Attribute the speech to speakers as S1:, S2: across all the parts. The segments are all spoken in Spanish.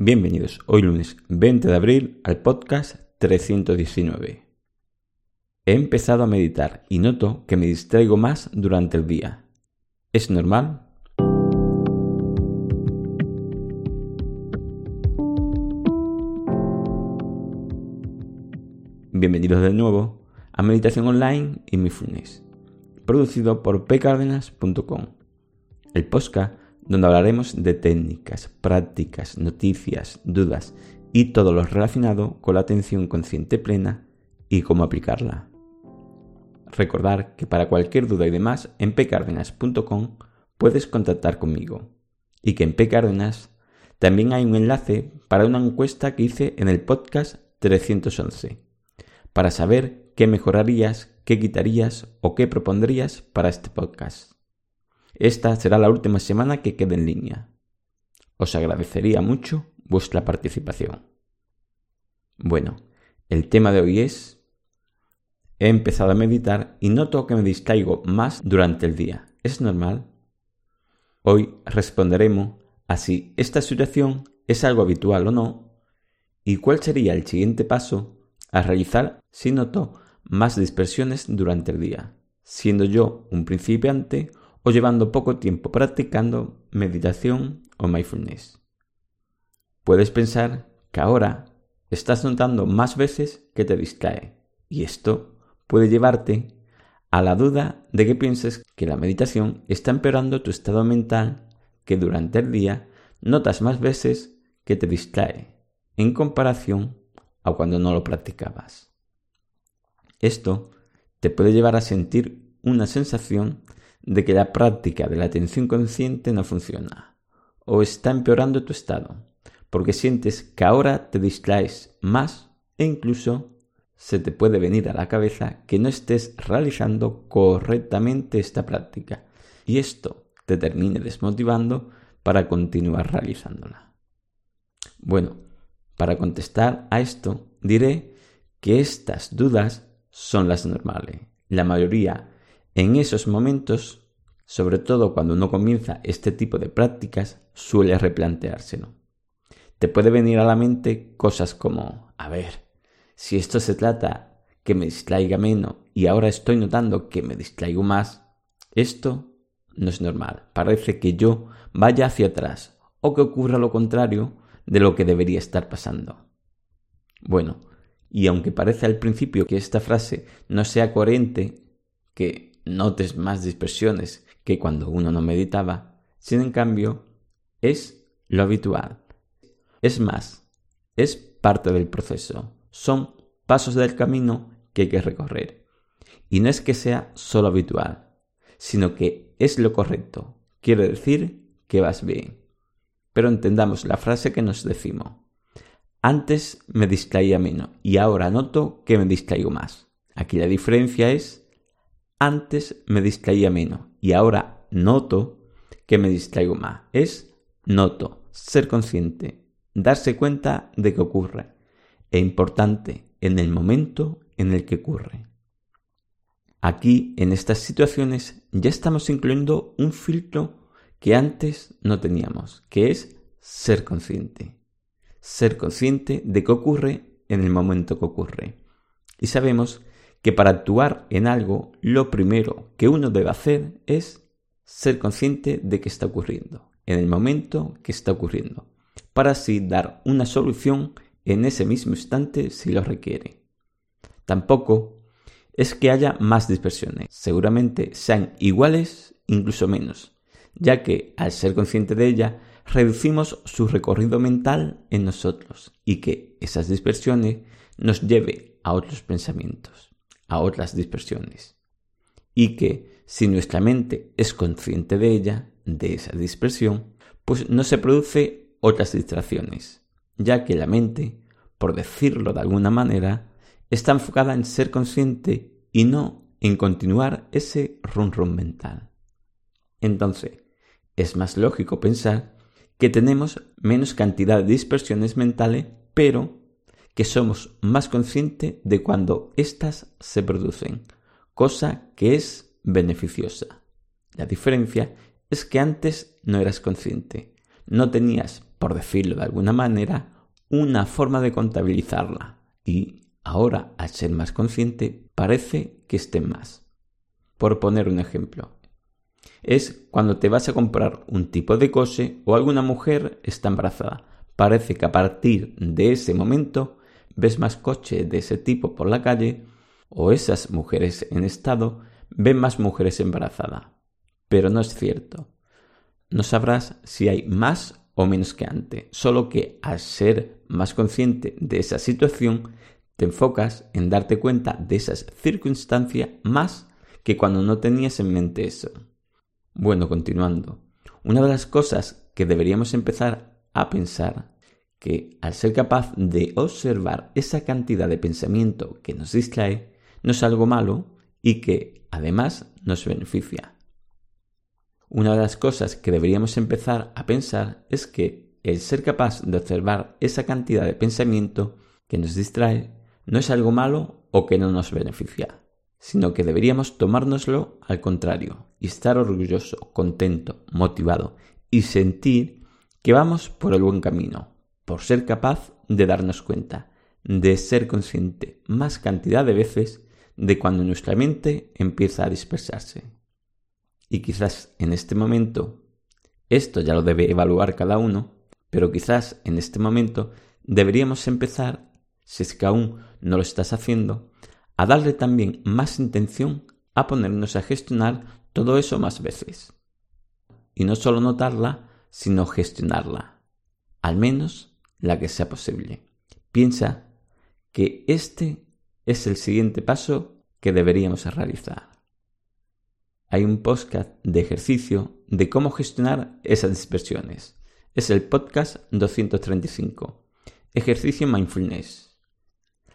S1: Bienvenidos hoy lunes 20 de abril al podcast 319. He empezado a meditar y noto que me distraigo más durante el día. ¿Es normal? Bienvenidos de nuevo a Meditación Online y Mindfulness, producido por pcardenas.com, el podcast donde hablaremos de técnicas, prácticas, noticias, dudas y todo lo relacionado con la atención consciente plena y cómo aplicarla. Recordar que para cualquier duda y demás en pcardenas.com puedes contactar conmigo y que en pcardenas también hay un enlace para una encuesta que hice en el podcast 311 para saber qué mejorarías, qué quitarías o qué propondrías para este podcast. Esta será la última semana que quede en línea. Os agradecería mucho vuestra participación. Bueno, el tema de hoy es... He empezado a meditar y noto que me distraigo más durante el día. ¿Es normal? Hoy responderemos a si esta situación es algo habitual o no y cuál sería el siguiente paso a realizar si noto más dispersiones durante el día, siendo yo un principiante o llevando poco tiempo practicando meditación o mindfulness. Puedes pensar que ahora estás notando más veces que te distrae y esto puede llevarte a la duda de que pienses que la meditación está empeorando tu estado mental que durante el día notas más veces que te distrae en comparación a cuando no lo practicabas. Esto te puede llevar a sentir una sensación de que la práctica de la atención consciente no funciona o está empeorando tu estado, porque sientes que ahora te distraes más e incluso se te puede venir a la cabeza que no estés realizando correctamente esta práctica y esto te termine desmotivando para continuar realizándola. Bueno, para contestar a esto diré que estas dudas son las normales. La mayoría en esos momentos, sobre todo cuando uno comienza este tipo de prácticas, suele replanteárselo. Te puede venir a la mente cosas como, a ver, si esto se trata que me distraiga menos y ahora estoy notando que me distraigo más, esto no es normal. Parece que yo vaya hacia atrás o que ocurra lo contrario de lo que debería estar pasando. Bueno, y aunque parece al principio que esta frase no sea coherente, que notes más dispersiones que cuando uno no meditaba, sin en cambio, es lo habitual. Es más, es parte del proceso. Son pasos del camino que hay que recorrer. Y no es que sea solo habitual, sino que es lo correcto. Quiere decir que vas bien. Pero entendamos la frase que nos decimos. Antes me distraía menos y ahora noto que me distraigo más. Aquí la diferencia es antes me distraía menos y ahora noto que me distraigo más. Es noto, ser consciente, darse cuenta de que ocurre. E importante en el momento en el que ocurre. Aquí, en estas situaciones, ya estamos incluyendo un filtro que antes no teníamos, que es ser consciente. Ser consciente de que ocurre en el momento que ocurre. Y sabemos que para actuar en algo lo primero que uno debe hacer es ser consciente de que está ocurriendo, en el momento que está ocurriendo, para así dar una solución en ese mismo instante si lo requiere. Tampoco es que haya más dispersiones, seguramente sean iguales, incluso menos, ya que al ser consciente de ella, reducimos su recorrido mental en nosotros y que esas dispersiones nos lleve a otros pensamientos a otras dispersiones. Y que si nuestra mente es consciente de ella, de esa dispersión, pues no se produce otras distracciones. ya que la mente, por decirlo de alguna manera, está enfocada en ser consciente y no en continuar ese run run mental. Entonces, es más lógico pensar que tenemos menos cantidad de dispersiones mentales, pero que somos más conscientes de cuando éstas se producen, cosa que es beneficiosa. La diferencia es que antes no eras consciente, no tenías, por decirlo de alguna manera, una forma de contabilizarla y ahora, al ser más consciente, parece que esté más. Por poner un ejemplo, es cuando te vas a comprar un tipo de coche o alguna mujer está embarazada. Parece que a partir de ese momento ves más coches de ese tipo por la calle o esas mujeres en estado ven más mujeres embarazadas. Pero no es cierto. No sabrás si hay más o menos que antes, solo que al ser más consciente de esa situación, te enfocas en darte cuenta de esas circunstancias más que cuando no tenías en mente eso. Bueno, continuando. Una de las cosas que deberíamos empezar a pensar que al ser capaz de observar esa cantidad de pensamiento que nos distrae, no es algo malo y que además nos beneficia. Una de las cosas que deberíamos empezar a pensar es que el ser capaz de observar esa cantidad de pensamiento que nos distrae no es algo malo o que no nos beneficia sino que deberíamos tomárnoslo al contrario y estar orgulloso, contento, motivado y sentir que vamos por el buen camino, por ser capaz de darnos cuenta, de ser consciente más cantidad de veces de cuando nuestra mente empieza a dispersarse. Y quizás en este momento, esto ya lo debe evaluar cada uno, pero quizás en este momento deberíamos empezar, si es que aún no lo estás haciendo, a darle también más intención a ponernos a gestionar todo eso más veces. Y no solo notarla, sino gestionarla. Al menos la que sea posible. Piensa que este es el siguiente paso que deberíamos realizar. Hay un podcast de ejercicio de cómo gestionar esas dispersiones. Es el podcast 235. Ejercicio Mindfulness.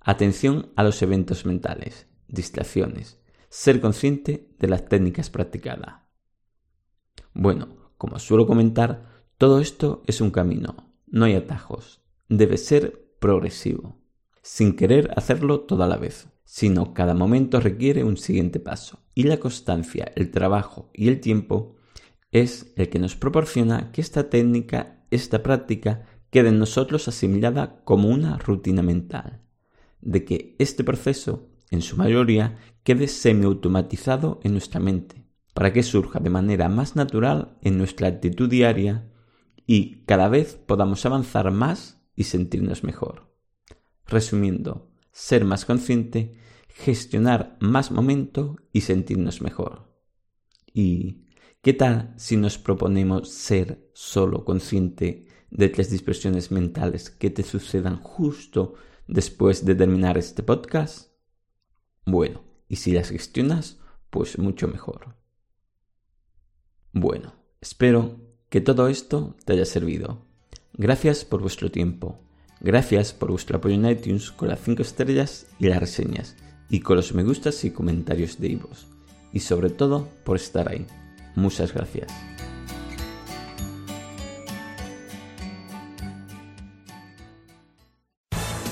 S1: Atención a los eventos mentales, distracciones, ser consciente de las técnicas practicadas. Bueno, como suelo comentar, todo esto es un camino, no hay atajos, debe ser progresivo, sin querer hacerlo toda la vez, sino cada momento requiere un siguiente paso, y la constancia, el trabajo y el tiempo es el que nos proporciona que esta técnica, esta práctica, quede en nosotros asimilada como una rutina mental de que este proceso, en su mayoría, quede semiautomatizado en nuestra mente, para que surja de manera más natural en nuestra actitud diaria y cada vez podamos avanzar más y sentirnos mejor. Resumiendo, ser más consciente, gestionar más momento y sentirnos mejor. ¿Y qué tal si nos proponemos ser solo consciente de tres dispersiones mentales que te sucedan justo después de terminar este podcast? Bueno, y si las gestionas, pues mucho mejor. Bueno, espero que todo esto te haya servido. Gracias por vuestro tiempo. Gracias por vuestro apoyo en iTunes con las 5 estrellas y las reseñas, y con los me gustas y comentarios de Ivos. Y sobre todo por estar ahí. Muchas gracias.